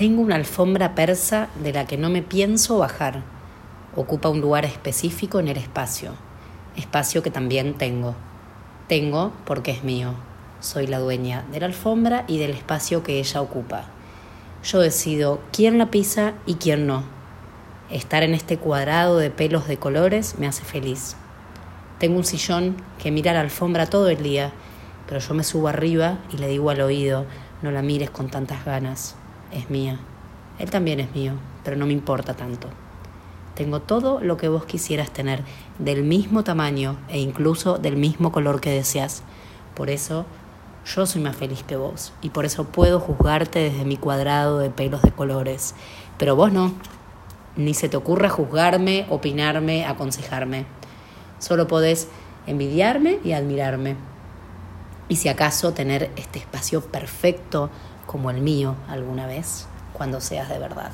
Tengo una alfombra persa de la que no me pienso bajar. Ocupa un lugar específico en el espacio, espacio que también tengo. Tengo porque es mío. Soy la dueña de la alfombra y del espacio que ella ocupa. Yo decido quién la pisa y quién no. Estar en este cuadrado de pelos de colores me hace feliz. Tengo un sillón que mira la alfombra todo el día, pero yo me subo arriba y le digo al oído, no la mires con tantas ganas, es mía. Él también es mío, pero no me importa tanto. Tengo todo lo que vos quisieras tener, del mismo tamaño e incluso del mismo color que deseas. Por eso yo soy más feliz que vos y por eso puedo juzgarte desde mi cuadrado de pelos de colores. Pero vos no. Ni se te ocurra juzgarme, opinarme, aconsejarme. Solo podés envidiarme y admirarme. Y si acaso tener este espacio perfecto como el mío alguna vez, cuando seas de verdad.